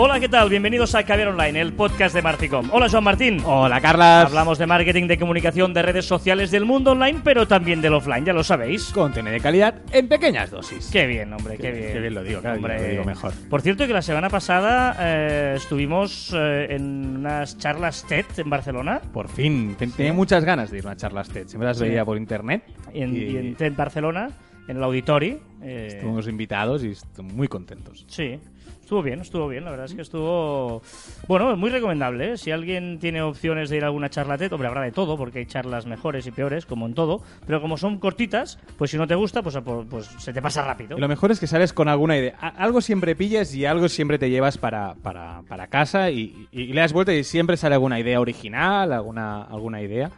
Hola, ¿qué tal? Bienvenidos a Caviar Online, el podcast de Marticom. Hola, Joan Martín. Hola, Carlas. Hablamos de marketing, de comunicación, de redes sociales, del mundo online, pero también del offline, ya lo sabéis. Contenido de calidad en pequeñas dosis. Qué bien, hombre, qué, bien. Qué bien lo digo, Hombre. lo digo mejor. Por cierto, que la semana pasada eh, estuvimos eh, en unas charlas TED en Barcelona. Por fin. Ten- Tenía muchas ganas de ir a una charla TED. Siempre las Sí. veía por internet. Y en, y en TED Barcelona, en el Auditori. eh, Estuvimos invitados y muy contentos. Sí, estuvo bien, estuvo bien. La verdad es que estuvo. Bueno, muy recomendable. ¿eh? Si alguien tiene opciones de ir a alguna charla TED, hombre, habrá de todo, porque hay charlas mejores y peores, como en todo. Pero como son cortitas, pues si no te gusta, pues, pues se te pasa rápido. Y lo mejor es que sales con alguna idea. Algo siempre pillas y algo siempre te llevas para, para, para casa y, y- y le das vuelta y siempre sale alguna idea original, alguna, alguna idea.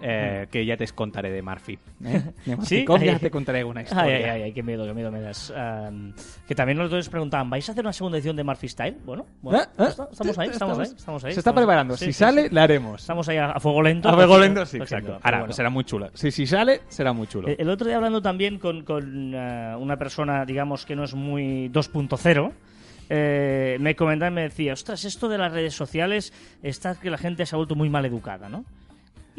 Eh, que ya te contaré de Murphy. ¿eh? De Murphy Sí, Com, ya ay, te contaré una Ay, historia. ay, ay, ay, qué miedo, qué miedo me das. Am, que también los dos preguntaban, ¿vais a hacer una segunda edición de Murphy Style? Bueno, bueno ¿Eh? ¿Eh? estamos ahí, estamos ahí, estamos ahí. Se está estamos- preparando. sí, si sí, sale, sí. la haremos. Estamos ahí a, a fuego lento. A fuego lento, sí, exacto. Ahora, bueno. será muy chula. Si, si sale, será muy chulo. Eh, El otro día hablando también con, con, eh, una persona, digamos, que no es muy 2.0, eh, me comentaba y me decía, ostras, esto de las redes sociales está que la gente se ha vuelto muy mal educada, ¿no?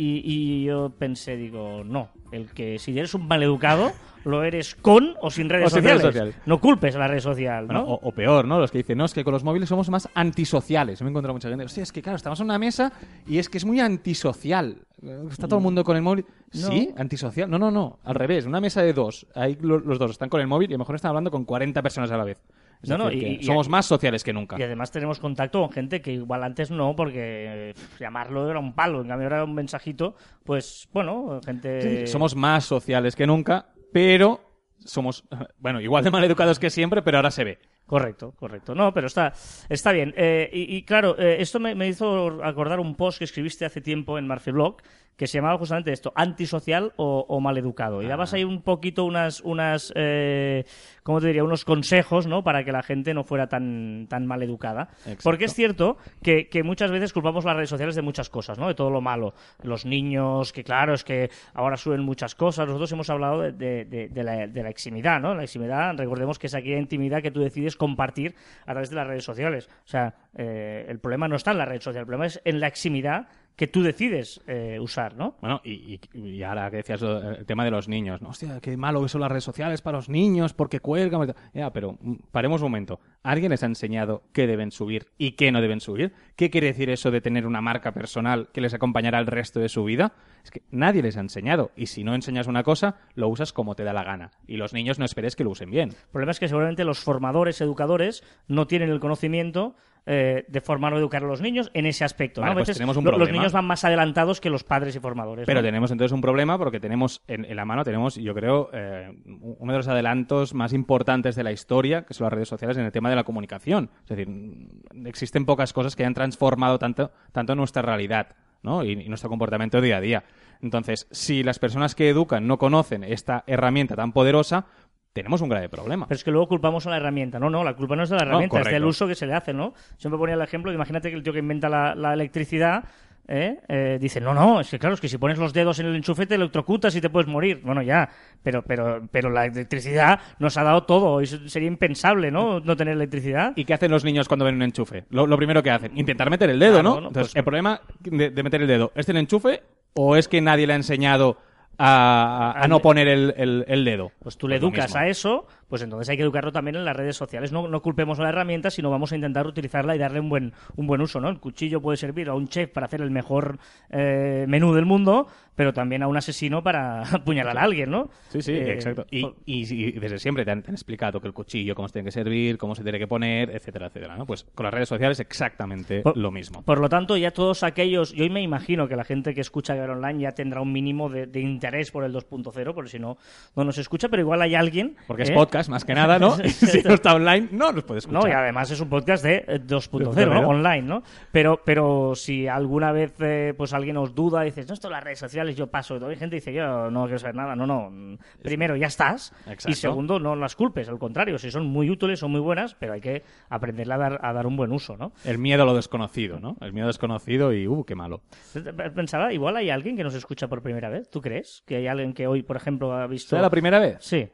Y, y yo pensé, digo, no, el que si eres un mal educado, lo eres con o sin redes, O sin sociales. redes. No culpes a la red social, ¿no? Bueno, o, o peor, ¿no? Los que dicen, no, es que con los móviles somos más antisociales. Me he encontrado mucha gente. Hostia, es que claro, estamos en una mesa y es que es muy antisocial. Está todo el mundo con el móvil. No. ¿Sí? ¿Antisocial? No, no, no. Al revés. Una mesa de dos. Ahí lo- los dos están con el móvil y a lo mejor están hablando con 40 personas a la vez. Es No, no, y- somos más sociales que nunca. Y además tenemos contacto con gente que igual antes no, porque llamarlo era un palo, en cambio era un mensajito, pues bueno, gente... Sí, somos más sociales que nunca, pero somos, bueno, igual de mal educados que siempre, pero ahora se ve. Correcto, correcto. No, pero está, está bien. Eh, y, y claro, eh, esto me, me hizo acordar un post que escribiste hace tiempo en Murphy Blog que se llamaba justamente esto, antisocial o, o maleducado. Y dabas ahí un poquito unas, unas eh, ¿cómo te diría? Unos consejos, ¿no? Para que la gente no fuera tan, tan maleducada. Exacto. Porque es cierto que, que muchas veces culpamos las redes sociales de muchas cosas, ¿no? De todo lo malo. Los niños, que claro, es que ahora suben muchas cosas. Nosotros hemos hablado de, de- de- de la, de la eximidad, ¿no? La eximidad, recordemos que es aquella intimidad que tú decides compartir a través de las redes sociales. O sea, eh, el problema no está en la red social, el problema es en la eximidad que tú decides eh, usar, ¿no? Bueno, y, y- y ahora que decías el tema de los niños, ¿no? Hostia, qué malo que son las redes sociales para los niños, porque cuelgan. Ya, pero mm, paremos un momento. ¿Alguien les ha enseñado qué deben subir y qué no deben subir? ¿Qué quiere decir eso de tener una marca personal que les acompañará el resto de su vida? Es que nadie les ha enseñado. Y si no enseñas una cosa, lo usas como te da la gana. Y los niños no esperes que lo usen bien. El problema es que seguramente los formadores, educadores, no tienen el conocimiento eh, de formar o educar a los niños en ese aspecto. pues veces tenemos un lo- los niños van más adelantados que los padres y formadores. Pero ¿no? tenemos entonces un problema porque tenemos en, en la mano, tenemos, yo creo, eh, uno de los adelantos más importantes de la historia, que son las redes sociales en el tema de la comunicación. Es decir, mm, existen pocas cosas que hayan transformado tanto, tanto nuestra realidad ¿no? y, y nuestro comportamiento día a día. Entonces, si las personas que educan no conocen esta herramienta tan poderosa, tenemos un grave problema. Pero es que luego culpamos a la herramienta. No, no, la culpa no es de la herramienta, es del uso que se le hace, ¿no? Siempre ponía el ejemplo, imagínate que el tío que inventa la, la electricidad ¿eh? Eh, dice, no, no, es que claro, es que si pones los dedos en el enchufe te electrocutas y te puedes morir. Bueno, ya, pero, pero, pero la electricidad nos ha dado todo. y sería impensable, ¿no? No tener electricidad. ¿Y qué hacen los niños cuando ven un enchufe? Lo, lo primero que hacen, intentar meter el dedo. ¿no? Entonces, Pues- el problema de, de meter el dedo, ¿es el enchufe o es que nadie le ha enseñado a, a- a no poner el, el- el dedo? Pues tú le educas a eso, pues entonces hay que educarlo también en las redes sociales. No, no culpemos a la herramienta, sino vamos a intentar utilizarla y darle un buen, un buen uso, ¿no? El cuchillo puede servir a un chef para hacer el mejor eh, menú del mundo, pero también a un asesino para apuñalar a alguien, ¿no? Sí, sí, Eh, exacto. Y, por- y- y desde siempre te han, te han explicado que el cuchillo, cómo se tiene que servir, cómo se tiene que poner, etcétera, etcétera. ¿no? Pues con las redes sociales exactamente Por- lo mismo. Por lo tanto, ya todos aquellos, yo me imagino que la gente que escucha Guerra Online ya tendrá un mínimo de, de interés por el 2.0, porque si no, no nos escucha, pero igual hay alguien... Porque es ¿eh? podcast podcast, más que nada, ¿no? si no está online, no nos puede escuchar. No, y además es un podcast de eh, 2.0, 2.0. ¿no? online, ¿no? Pero, pero si alguna vez eh, pues alguien os duda, dices, no, esto en las redes sociales yo paso, hay gente dice, yo no quiero saber nada, no, no. Primero, ya estás, Exacto. y segundo, no las culpes, al contrario, si son muy útiles, son muy buenas, pero hay que aprenderle a dar, a dar un buen uso, ¿no? El miedo a lo desconocido, ¿no? El miedo desconocido y, uh, qué malo. Pensaba, igual hay alguien que nos escucha por primera vez, ¿tú crees? Que hay alguien que hoy, por ejemplo, ha visto... ¿Será la primera vez? Sí.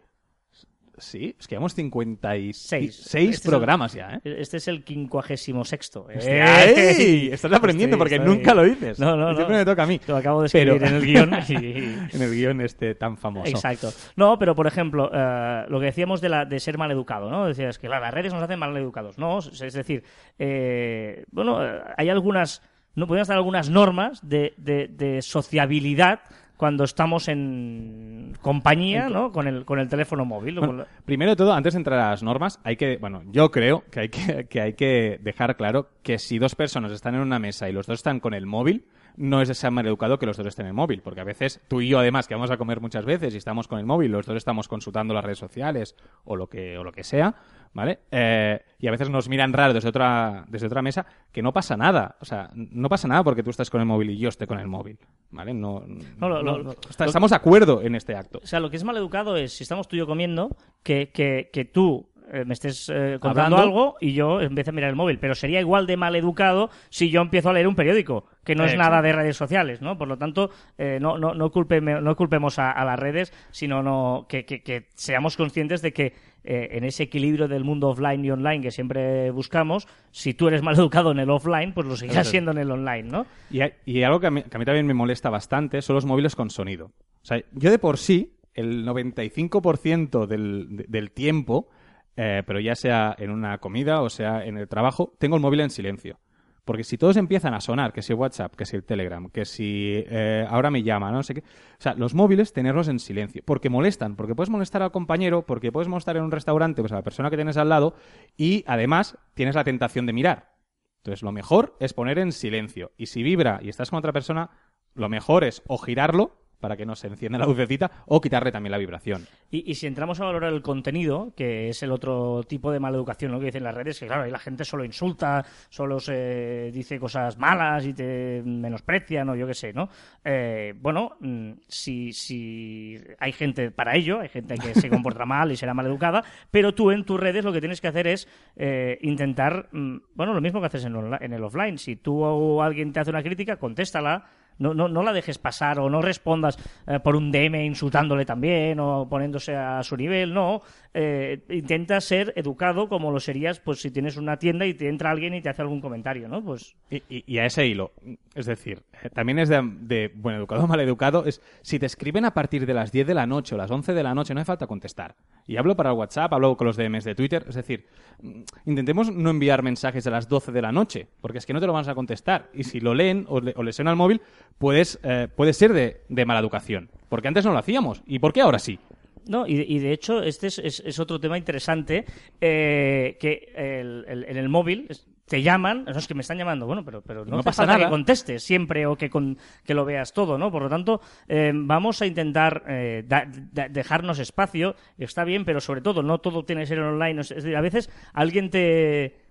Sí, es que llevamos 56 Seis. seis Este es programas ya, ¿eh? Este es el quincuagésimo sexto. Hostia, ¡ey! Estás aprendiendo porque nunca lo dices. No, no, no. Siempre me toca a mí. Lo acabo de Pero- escribir en el guion. y- En el guion este tan famoso. Exacto. No, pero por ejemplo, eh, lo que decíamos de, la, de ser maleducado, ¿no? Decías que claro, las redes nos hacen maleducados. No, es decir, eh, bueno, eh, hay algunas, no podrían estar algunas normas de, de, de sociabilidad cuando estamos en compañía, ¿no? Con el, con el teléfono móvil. la- Primero de todo, antes de entrar a las normas, hay que, bueno, yo creo que hay que, que hay que dejar claro que si dos personas están en una mesa y los dos están con el móvil, no es de ser maleducado que los dos estén en el móvil, porque a veces tú y yo además que vamos a comer muchas veces y estamos con el móvil, los dos estamos consultando las redes sociales o lo que o lo que sea, ¿vale? Eh, y a veces nos miran raro desde otra desde otra mesa, que no pasa nada, o sea, no pasa nada porque tú estás con el móvil y yo esté con el móvil, ¿vale? No, No, lo- no- lo- lo- estamos de acuerdo en este acto. O sea, lo que es maleducado es, si estamos tú y yo comiendo, que, que, que tú me estés eh, contando Hablando. algo y yo empiezo a mirar el móvil. Pero sería igual de maleducado si yo empiezo a leer un periódico, que no es Exacto. nada de redes sociales, ¿no? Por lo tanto, eh, no, no, no, culpeme- no culpemos a, a las redes, sino no, que, que- que seamos conscientes de que eh, en ese equilibrio del mundo offline y online que siempre buscamos, si tú eres maleducado en el offline, pues lo seguirás Exacto. siendo en el online, ¿no? Y, hay- y algo que a, mí, que a mí también me molesta bastante son los móviles con sonido. O sea, yo de por sí, el 95% del, de- del tiempo, eh, pero ya sea en una comida o sea en el trabajo, tengo el móvil en silencio. Porque si todos empiezan a sonar, que si WhatsApp, que si el Telegram, que si eh, ahora me llama, no sé qué. O sea, los móviles tenerlos en silencio. Porque molestan, porque puedes molestar al compañero, porque puedes molestar en un restaurante, pues a la persona que tienes al lado, y además tienes la tentación de mirar. Entonces, lo mejor es poner en silencio. Y si vibra y estás con otra persona, lo mejor es o girarlo para que no se encienda la lucecita o quitarle también la vibración. Y, y si entramos a valorar el contenido, que es el otro tipo de maleducación ¿no? que dicen las redes, que claro, ahí la gente solo insulta, solo se dice cosas malas y te menosprecian o yo qué sé, ¿no? Eh, bueno, mm, si, si hay gente para ello, hay gente que se comporta mal y será maleducada, pero tú en tus redes lo que tienes que hacer es eh, intentar, mm, bueno, lo mismo que haces en, en el offline. Si tú o alguien te hace una crítica, contéstala. No, no, no la dejes pasar o no respondas eh, por un DM insultándole también o poniéndose a su nivel, no. Eh, intenta ser educado como lo serías pues si tienes una tienda y te entra alguien y te hace algún comentario, ¿no? Pues Y, y- a ese hilo, es decir, eh, también es de, de buen educado o mal educado, es si te escriben a partir de las 10 de la noche o las 11 de la noche, no hace falta contestar. Y hablo para el WhatsApp, hablo con los DMs de Twitter, es decir, mm, intentemos no enviar mensajes a las 12 de la noche, porque es que no te lo van a contestar. Y si lo leen o le, o le suena al móvil, puedes, eh, puede ser de, de mala educación. Porque antes no lo hacíamos. ¿Y por qué ahora sí? No, y, y de hecho, este es, es- es otro tema interesante, eh, que el- el- en el móvil te llaman, no es que me están llamando, bueno, pero, pero no, No pasa nada. que contestes siempre o que, con- que lo veas todo, ¿no? Por lo tanto, eh, vamos a intentar eh, da- da- dejarnos espacio, está bien, pero sobre todo, no todo tiene que ser online, es decir, a veces alguien te...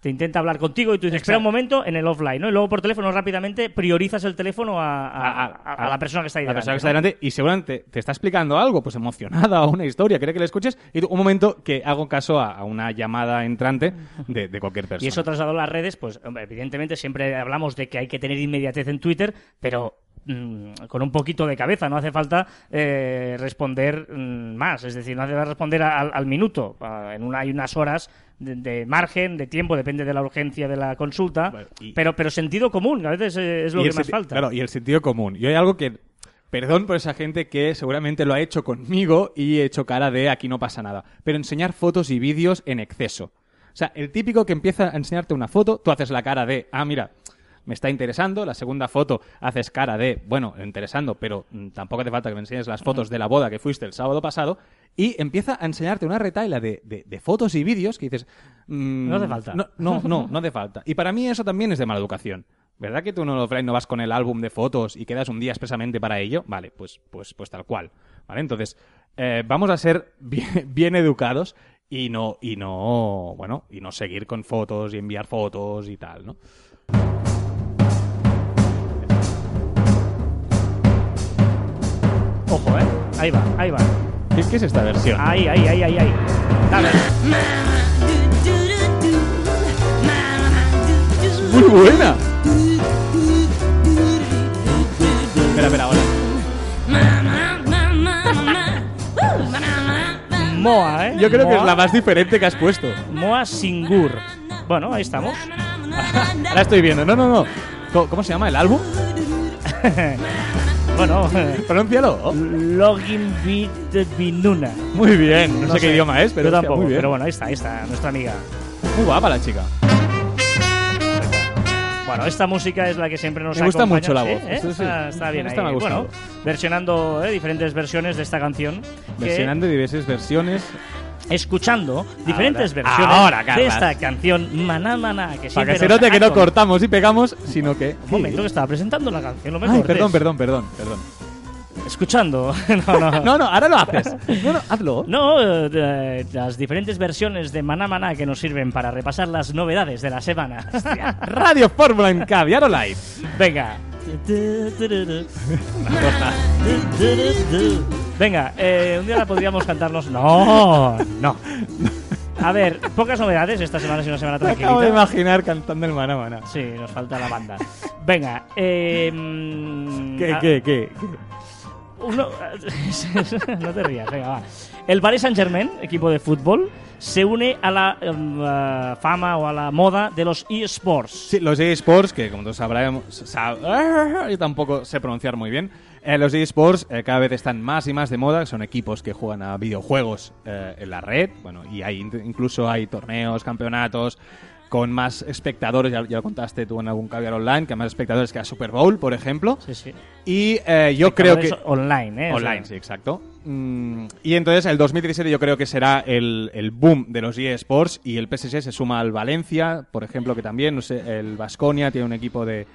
Te intenta hablar contigo y tú dices, espera un momento, en el offline, ¿no? Y luego por teléfono rápidamente priorizas el teléfono a, a- a- a la persona que está ahí La delante, persona que está ¿no? delante y seguramente te está explicando algo, pues emocionada o una historia, quiere que le escuches, y tú, un momento que hago caso a, una llamada entrante de, de cualquier persona. Y eso trasladado a las redes, pues hombre, evidentemente siempre hablamos de que hay que tener inmediatez en Twitter, pero mm, con un poquito de cabeza, no hace falta eh, responder mm, más, es decir, no hace falta responder al minuto, Ah, en una, hay unas horas de, de margen, de tiempo, depende de la urgencia de la consulta, Bueno, y- pero, pero sentido común, a veces eh, es lo que más falta. Claro, y el sentido común. Y hay algo que. Perdón por esa gente que seguramente lo ha hecho conmigo y he hecho cara de aquí no pasa nada. Pero enseñar fotos y vídeos en exceso. O sea, el típico que empieza a enseñarte una foto, tú haces la cara de, ah, mira, me está interesando. La segunda foto haces cara de, bueno, interesando, pero mm, tampoco hace falta que me enseñes las fotos de la boda que fuiste el sábado pasado. Y empieza a enseñarte una retaila de, de- de fotos y vídeos que dices... mm, No hace falta. No, no, no, no hace falta. Y para mí eso también es de mala educación. ¿Verdad que tú en el offline no vas con el álbum de fotos y quedas un día expresamente para ello? Vale, pues, pues, pues tal cual. ¿Vale? Entonces, eh, vamos a ser bien, bien educados y no, y no, bueno, y no seguir con fotos y enviar fotos y tal, ¿no? Ojo, ¿eh? Ahí va, ahí va. ¿Qué, qué es esta versión? Ahí, ahí, ahí, ahí, ahí. Dale. ¡Muy buena! Espera, espera, ahora. Moa, ¿eh? Yo creo que es la más diferente que has puesto. Moa Singur. Bueno, ahí estamos. La estoy viendo. No, no, no. ¿Cómo, cómo se llama el álbum? Bueno, Pronúncialo. Login Beat Binuna. Muy bien. No, No sé, sé. qué idioma es, pero Yo tampoco, muy bien. pero bueno, ahí está, ahí está, nuestra amiga. Muy guapa la chica. Bueno, esta música es la que siempre nos Me gusta acompaña, mucho la ¿sí? voz, ¿eh? sí, sí. Está, está bien Esta ahí. me ha. Bueno, versionando ¿eh? diferentes versiones de esta canción. que- Versionando diversas versiones. Escuchando diferentes Ahora, versiones ahora, de esta canción Maná Maná. Que Para que se note que no cortamos y pegamos, sino que. Un momento que estaba presentando la canción, perdón, perdón, perdón, perdón. Escuchando. no, no. No, no, ahora lo haces. No, no, hazlo. No, eh, eh, las diferentes versiones de Maná Maná que nos sirven para repasar las novedades de la semana. Radio Fórmula en Caviar Live. Venga. Venga, eh, un día la podríamos cantarnos. No, no. A ver, pocas novedades. Esta semana es una semana Me acabo de imaginar cantando el Mana Mana. Sí, nos falta la banda. Venga, eh, ¿Qué, ah, qué, qué? uno- no te rías, venga, va. El Paris Saint Germain, equipo de fútbol, se une a la em, eh, fama o a la moda de los eSports. Sí, los eSports, que como todos sabremos, sab- yo tampoco sé pronunciar muy bien. Eh, los eSports eh, cada vez están más y más de moda. Son equipos que juegan a videojuegos eh, en la red. Bueno, y hay incluso hay torneos, campeonatos con más espectadores. Ya, ya lo contaste tú en algún caviar online, que hay más espectadores que a Super Bowl, por ejemplo. Sí, sí. Y eh, yo creo que Online, ¿eh? O Online, sea, sí, exacto. Mm, y entonces el 2017 yo creo que será el, el boom de los eSports y el PSG se suma al Valencia, por ejemplo, que también, no sé, el Vasconia tiene un equipo de,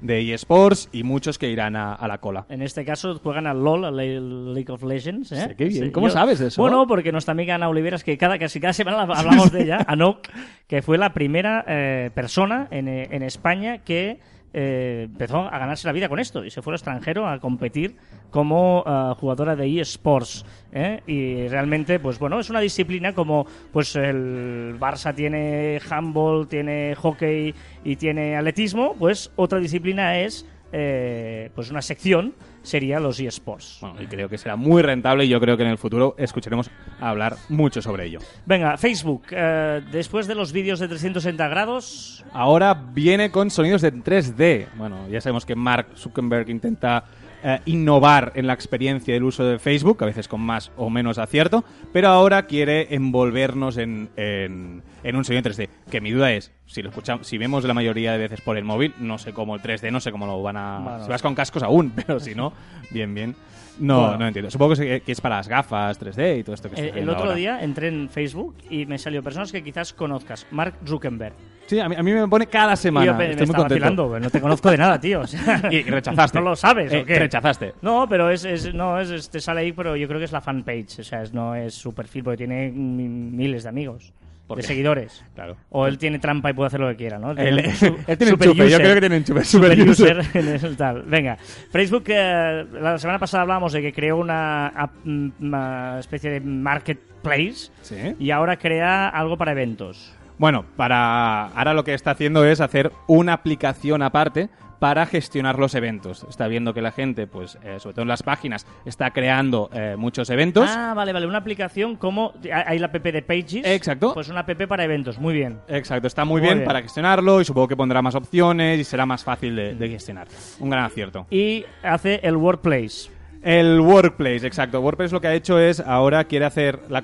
de eSports y muchos que irán a, a la cola. En este caso juegan al LOL, al Le- League of Legends. ¿eh? Sí, qué bien. ¿Cómo sabes eso? Bueno, porque nuestra amiga Ana Oliveras, que cada, casi cada semana hablamos de ella, Anok, que fue la primera eh, persona en, eh, en España que eh, empezó a ganarse la vida con esto y se fue al extranjero a competir como eh, jugadora de eSports. ¿eh? Y realmente, pues bueno, es una disciplina como pues el Barça tiene handball, tiene hockey y tiene atletismo, pues otra disciplina es eh, pues una sección sería los eSports. Bueno, y creo que será muy rentable y yo creo que en el futuro escucharemos hablar mucho sobre ello. Venga, Facebook, eh, después de los vídeos de 360 grados, Ahora viene con sonidos de 3D. Bueno, ya sabemos que Mark Zuckerberg intenta eh, innovar en la experiencia del uso de Facebook, a veces con más o menos acierto, pero ahora quiere envolvernos en, en- en un sonido en 3D. Que mi duda es, si lo escuchamos, si vemos la mayoría de veces por el móvil, no sé cómo el 3D, no sé cómo lo van a... Bueno. Si vas con cascos aún, pero si no, bien, bien. No, Bueno. no entiendo. Supongo que es, para las gafas 3D y todo esto que el viendo otro ahora. día entré en Facebook y me salió personas que quizás conozcas. Mark Zuckerberg. Sí, a mí, a mí me pone cada Y semana. yo me Estoy muy estaba contento. pues no te conozco de nada, tío. o sea, Y rechazaste. ¿No lo sabes Eh, o qué? Rechazaste. No, pero es, es- no, es, te sale ahí, pero yo creo que es la fanpage. O sea, es- no es su perfil, porque tiene mi- miles de amigos, ¿Por de seguidores. Claro. O él tiene trampa y puede hacer lo que quiera, ¿no? Él, Tiene un su- él tiene super enchufe, yo user. creo que tiene enchufe. Super Super user user. en el tal. Venga, Facebook, eh, la semana pasada hablábamos de que creó una, mm, una especie de marketplace Sí. y ahora crea algo para eventos. Bueno, para ahora lo que está haciendo es hacer una aplicación aparte para gestionar los eventos. Está viendo que la gente, pues, eh, sobre todo en las páginas, está creando eh, muchos eventos. Ah, vale, vale, una aplicación como hay la app de Pages. Exacto. Pues una app para eventos, muy bien. Exacto, está muy Muy bien, bien. para gestionarlo y supongo que pondrá más opciones y será más fácil de, de gestionar. Un gran acierto. Y hace el Workplace. El Workplace, exacto. WordPress lo que ha hecho es ahora quiere hacer la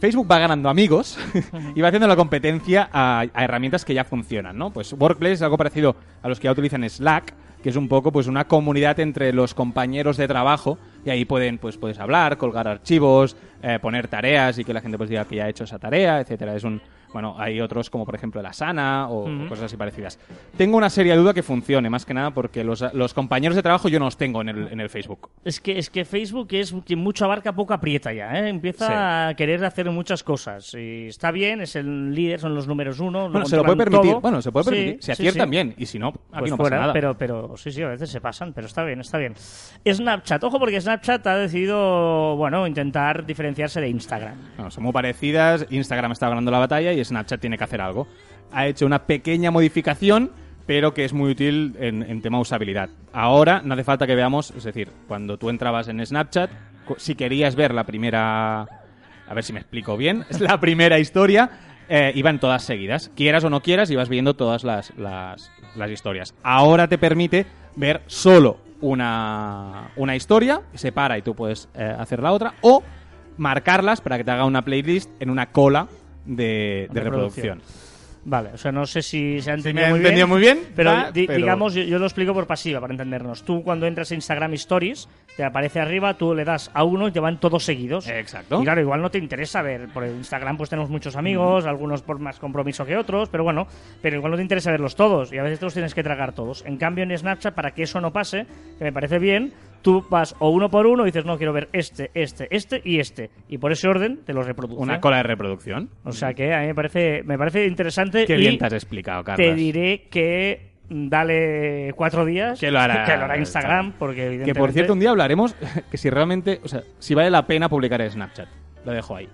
Facebook va ganando amigos y va haciendo la competencia a, herramientas que ya funcionan, ¿no? Pues Workplace es algo parecido a los que ya utilizan Slack, que es un poco pues una comunidad entre los compañeros de trabajo y ahí pueden pues puedes hablar, colgar archivos, eh, poner tareas y que la gente pues diga que ya ha hecho esa tarea, etcétera. Es un Bueno, hay otros como por ejemplo la Sana o, o Ujú. cosas así parecidas. Tengo una seria duda que funcione, más que nada porque los, los compañeros de trabajo yo no los tengo en el, en el Facebook. Es que, es que Facebook es quien mucho abarca, poco aprieta ya, ¿eh? Empieza Sí. a querer hacer muchas cosas. Y está bien, es el líder, son los números uno. lo Bueno, se lo puede permitir. todo. Bueno, se puede permitir. Si sí, aciertan sí. bien y si no, aquí Pues no fuera, pasa nada. Pero, pero sí, sí, a veces se pasan, pero está bien, está bien. Snapchat, ojo, porque Snapchat ha decidido, bueno, intentar diferenciarse de Instagram. Bueno, son muy parecidas. Instagram está ganando la batalla y Snapchat tiene que hacer algo. Ha hecho una pequeña modificación, pero que es muy útil en, en tema usabilidad. Ahora no hace falta que veamos, es decir, cuando tú entrabas en Snapchat, si querías ver la primera. A ver si me explico bien. Es la primera historia. eh, iban todas seguidas. Quieras o no quieras, ibas viendo todas las, las, las historias. Ahora te permite ver solo una, una historia, se para y tú puedes eh, hacer la otra, o marcarlas para que te haga una playlist en una cola de, de Reproducción. reproducción. Vale, o sea, no sé si se ha entendido muy entendido bien. muy bien, Pero, va, di- pero- digamos, yo, yo lo explico por pasiva para entendernos. Tú cuando entras a Instagram Stories, te aparece arriba, tú le das a uno y te van todos seguidos. Exacto. Y claro, igual no te interesa ver. Por Instagram pues tenemos muchos amigos, algunos por más compromiso que otros, pero bueno, pero igual no te interesa verlos todos y a veces te los tienes que tragar todos. En cambio en Snapchat, para que eso no pase, que me parece bien, tú vas o uno por uno y dices, no, quiero ver este, este, este y este. Y por ese orden te los reproduce. Una cola de reproducción. O sea que a mí me parece, me parece interesante. Qué y bien te has explicado, Carlos. te diré que dale cuatro días Que lo hará- que lo hará Instagram, porque Que evidentemente... por cierto, un día hablaremos que si realmente, o sea, si vale la pena publicar en Snapchat. Lo dejo ahí.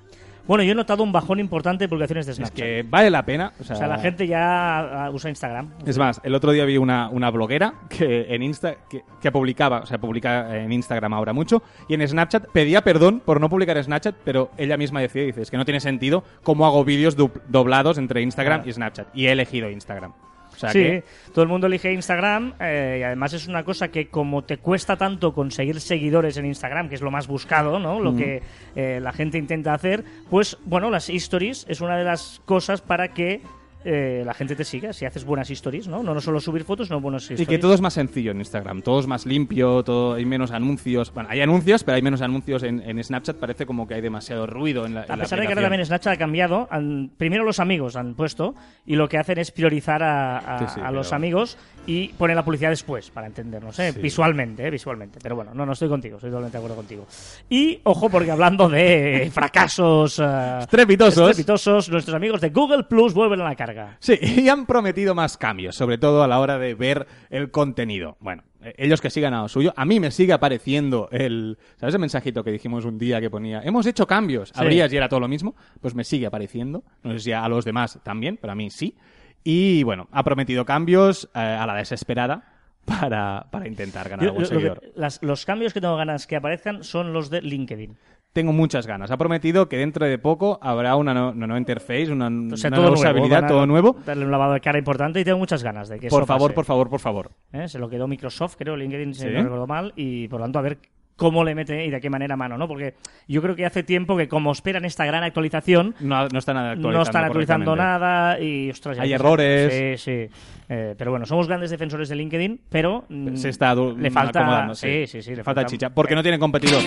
Bueno, yo he notado un bajón importante de publicaciones de Es Snapchat. que vale la pena. O sea, O sea, la gente ya ah, usa Instagram. Es más, el otro día vi una, una bloguera que en Insta que, que publicaba, o sea, publica en Instagram ahora mucho, y en Snapchat pedía perdón por no publicar en Snapchat, pero ella misma decía, dice, es que no tiene sentido cómo hago vídeos doblados entre Instagram Claro. y Snapchat. Y he elegido Instagram. O sea sí, que todo el mundo elige Instagram eh, y además es una cosa que como te cuesta tanto conseguir seguidores en Instagram, que es lo más buscado, ¿no? Lo que eh, la gente intenta hacer, pues bueno, las stories es una de las cosas para que eh, la gente te siga, si haces buenas stories, ¿no? No, no solo subir fotos, no buenas stories. Y que todo es más sencillo en Instagram, todo es más limpio, todo hay menos anuncios. Bueno, hay anuncios, pero hay menos anuncios en, en Snapchat. Parece como que hay demasiado ruido en la. en A la pesar de que ahora también Snapchat ha cambiado, han- primero los amigos han puesto y lo que hacen es priorizar a, a- Sí, sí, a los pero- amigos y ponen la publicidad después, para entendernos, ¿eh? Sí. visualmente, ¿eh? visualmente. Pero bueno, no, no estoy contigo, estoy totalmente de acuerdo contigo. Y ojo, porque hablando de fracasos eh, Estrepitosos. estrepitosos, nuestros amigos de Google Plus vuelven a la carga. Sí, y han prometido más cambios, sobre todo a la hora de ver el contenido. Bueno, eh, ellos que sigan a lo suyo. A mí me sigue apareciendo el... ¿Sabes el mensajito que dijimos un día que ponía? Hemos hecho cambios. Abrías y era todo lo mismo. Pues me sigue apareciendo. No sé si a los demás también, pero a mí sí. Y bueno, ha prometido cambios eh, a la desesperada para, para intentar ganar Yo- algún lo- lo que- seguidor. las- los cambios que tengo ganas que aparezcan son los de LinkedIn. Tengo muchas ganas. Ha prometido que dentro de poco habrá una, no- una nueva interface, una, O sea, una nueva nuevo, usabilidad, a todo nuevo. Darle un lavado de cara importante y tengo muchas ganas de que Por eso favor, pase. por favor, por favor. ¿eh? Se lo quedó Microsoft, creo, LinkedIn, si Sí. no recuerdo mal, y por lo tanto a ver cómo le mete y de qué manera mano, ¿no? Porque yo creo que hace tiempo que como esperan esta gran actualización, No, no están actualizando no están actualizando nada y, ostras... ya Hay errores. Sí, sí. Eh, pero bueno, somos grandes defensores de LinkedIn, pero... Se está Le falta... Sí, sí, sí. Le falta chicha. Porque no tiene competidor.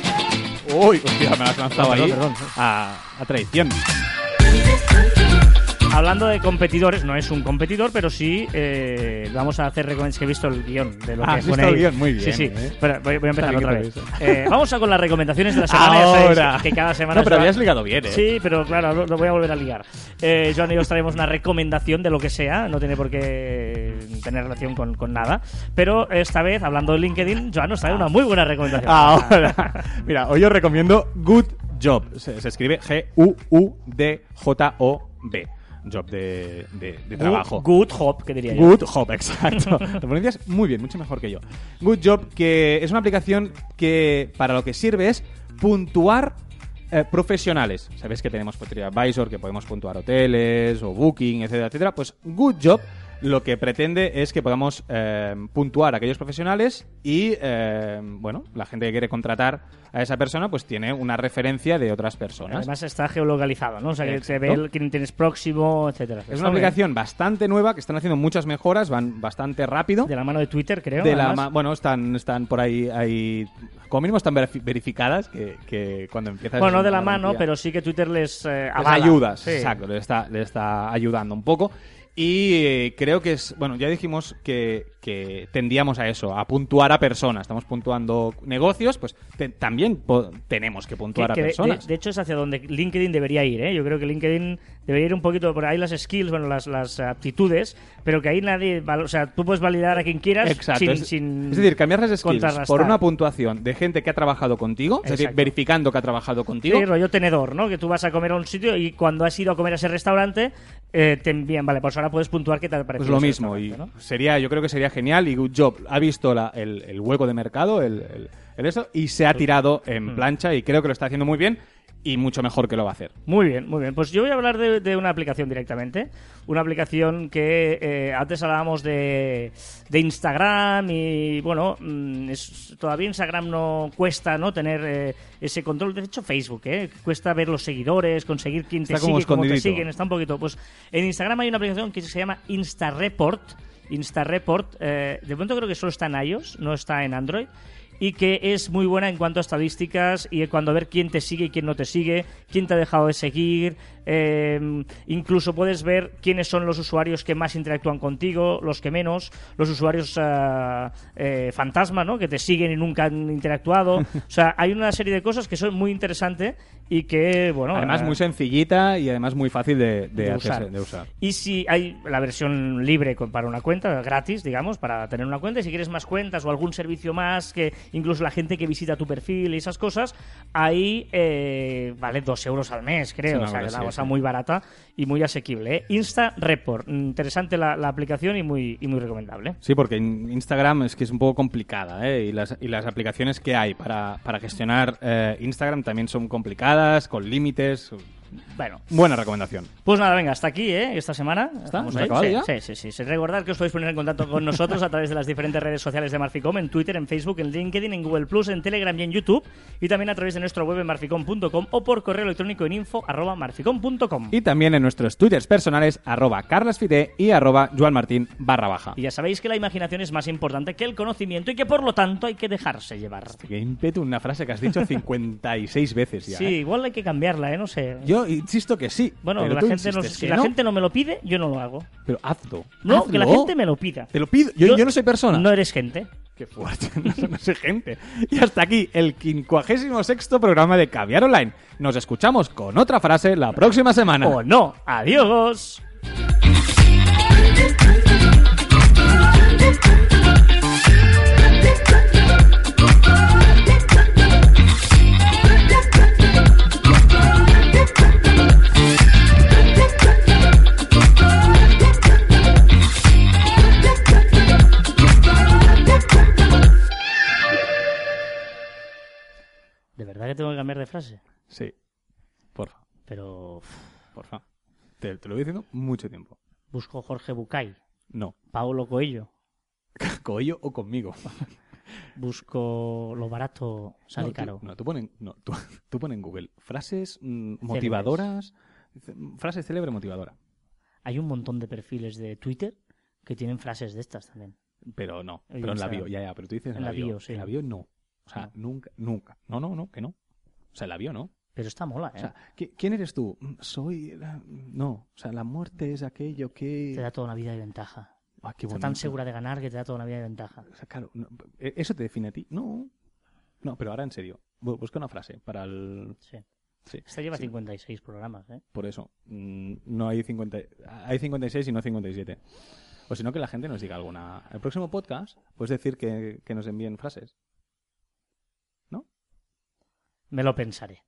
Uy, hostia, me la has lanzado Perdón, ahí perdón. A, a traición. Hablando de competidores, no es un competidor, pero sí eh, vamos a hacer recomendaciones que he visto el guion de lo Ah, que has pone visto el ahí. guion, muy Sí, bien, sí. eh. Espera, voy, voy a empezar otra vez. Eh, vamos a con las recomendaciones de la semana. ya sabéis que cada semana No, pero habías ligado bien, ¿eh? Sí, pero claro, lo, lo voy a volver a ligar. Eh, Joan y yo os traemos una recomendación de lo que sea, no tiene por qué tener relación con, con nada. Pero esta vez, hablando de LinkedIn, Joan nos trae una muy buena recomendación. Ahora. Mira, hoy os recomiendo Good Job. Se, se escribe G-U-U-D-J-O-B. Job de, de- de trabajo. Good, good Hop, que diría yo. Good Job, exacto. Lo pronuncias muy bien, mucho mejor que yo. Good Job, que es una aplicación que para lo que sirve es puntuar eh, profesionales. Sabéis que tenemos pues, TripAdvisor, que podemos puntuar hoteles o Booking, etcétera, etcétera. Pues Good Job lo que pretende es que podamos eh, puntuar a aquellos profesionales y, eh, bueno, la gente que quiere contratar a esa persona, pues tiene una referencia de otras personas. Además está geolocalizado, ¿no? O sea, que se ve el- quién tienes próximo, etcétera. Es una aplicación bastante nueva que están haciendo muchas mejoras, van bastante rápido. de la mano de Twitter, creo. De la además. ma- bueno, están, están por ahí, ahí, como mínimo están verifi- verificadas, que, que cuando empiezas... Bueno, no de la mano, pero sí que Twitter les, eh, Les Sí. exacto, le está, le está ayudando un poco. Y eh, creo que es, bueno, ya dijimos que, que tendíamos a eso, a puntuar a personas. Estamos puntuando negocios, pues te- también tenemos que puntuar que a personas. de- de hecho es hacia donde LinkedIn debería ir, ¿eh? Yo creo que LinkedIn debería ir un poquito por ahí las skills, bueno, las, las aptitudes, pero que ahí nadie, o sea, tú puedes validar a quien quieras Exacto. sin, es, sin es decir, cambiar las skills por una puntuación de gente que ha trabajado contigo, es decir, verificando que ha trabajado contigo. Sí, rollo tenedor, ¿no? Que tú vas a comer a un sitio y cuando has ido a comer a ese restaurante eh, te envían, vale, pues ahora puedes puntuar qué te ha parecido Pues lo mismo, y ¿no? sería, yo creo que sería genial. Y Good Job ha visto la- el, el hueco de mercado, el, el- el eso, y se ha tirado Mm. en plancha. Y creo que lo está haciendo muy bien y mucho mejor que lo va a hacer. Muy bien, muy bien. Pues yo voy a hablar de, de una aplicación directamente. Una aplicación que eh, antes hablábamos de, de Instagram y bueno, mm, es, todavía Instagram no cuesta no tener eh, ese control. De hecho, Facebook, ¿eh? Cuesta ver los seguidores, conseguir quién te Está sigue, cómo te siguen. Está un poquito. Pues en Instagram hay una aplicación que se llama InstaReport. InstaReport, eh, de momento creo que solo está en iOS, no está en Android y que es muy buena en cuanto a estadísticas y a ver quién te sigue y quién no te sigue, quién te ha dejado de seguir, eh, incluso puedes ver quiénes son los usuarios que más interactúan contigo, los que menos, los usuarios eh, fantasma, ¿no? Que te siguen y nunca han interactuado. O sea, hay una serie de cosas que son muy interesantes y que, bueno... además, ah, muy sencillita y además muy fácil de, de de hacerse- usar. de usar. Y si hay la versión libre para una cuenta, gratis, digamos, para tener una cuenta, y si quieres más cuentas o algún servicio más, que incluso la gente que visita tu perfil y esas cosas, ahí eh, vale dos euros al mes, creo. o sea, que muy barata y muy asequible. ¿eh? Insta Report, interesante la, aplicación y muy, y muy recomendable. Sí, porque Instagram es que es un poco complicada, ¿eh? Y las, y las aplicaciones que hay para, para gestionar eh, Instagram también son complicadas, con límites. Bueno, Buena recomendación. Pues nada, venga, hasta aquí, ¿eh? Esta semana. ¿Está? Estamos ¿Hemos ahí. acabado sí, ya? sí, sí, sí. Recordad que os podéis poner en contacto con nosotros a través de las diferentes redes sociales de Marficom, en Twitter, en Facebook, en LinkedIn, en Google Plus, en Telegram y en YouTube. Y también a través de nuestra web en marficom.com o por correo electrónico en info arroba marficom.com. Y también en nuestros twitters personales, arroba carlasfide y arroba joanmartin barra baja. Y ya sabéis que la imaginación es más importante que el conocimiento y que por lo tanto hay que dejarse llevar. Qué ímpetu, una frase que has dicho 56 veces ya. Sí, ¿eh? igual hay que cambiarla, ¿eh? No sé. Yo insisto que sí. bueno, pero la tú gente no- si que la no, gente no me lo pide, yo no lo hago. Pero hazlo. No, que la gente me lo pida. Te lo pido. Yo, yo no soy persona. No eres gente. Qué fuerte, no, no soy gente. Y hasta aquí el 56 programa de Caviar Online. Nos escuchamos con otra frase la próxima semana. O no. Adiós. Cambiar de frase? Sí. Porfa, Pero porfa. Te, te lo voy diciendo mucho tiempo. busco Jorge Bucay, No. Paulo Coelho, ¿Con ello o conmigo? busco lo barato sale no, tú- caro. no, tú pones no, tú, tú pon en Google frases mm, motivadoras. mm, Frases célebre motivadora. Hay un montón de perfiles de Twitter que tienen frases de estas también. Pero no. Pero en la bio, ya, ya. Pero tú dices en, En la bio, sí. En la bio no. O sea, nunca, nunca. No, no, no, que no. O sea, la bio no. Pero está mola, ¿eh? O sea, ¿qui- ¿quién eres tú? Soy. la- No. O sea, la muerte es aquello que. te da toda una vida de ventaja. Ah, qué Está bonito. tan segura de ganar que te da toda una vida de ventaja. O sea, claro, no, ¿e- ¿eso te define a ti? No. No, pero ahora en serio. Bu- Busca una frase para el. Sí. Sí. Esta lleva sí, 56 programas, ¿eh? Por eso. Mm, No hay 50. Hay 56 y no 57. O si no, que la gente nos diga alguna. El próximo podcast, puedes decir que, que nos envíen frases. Me lo pensaré.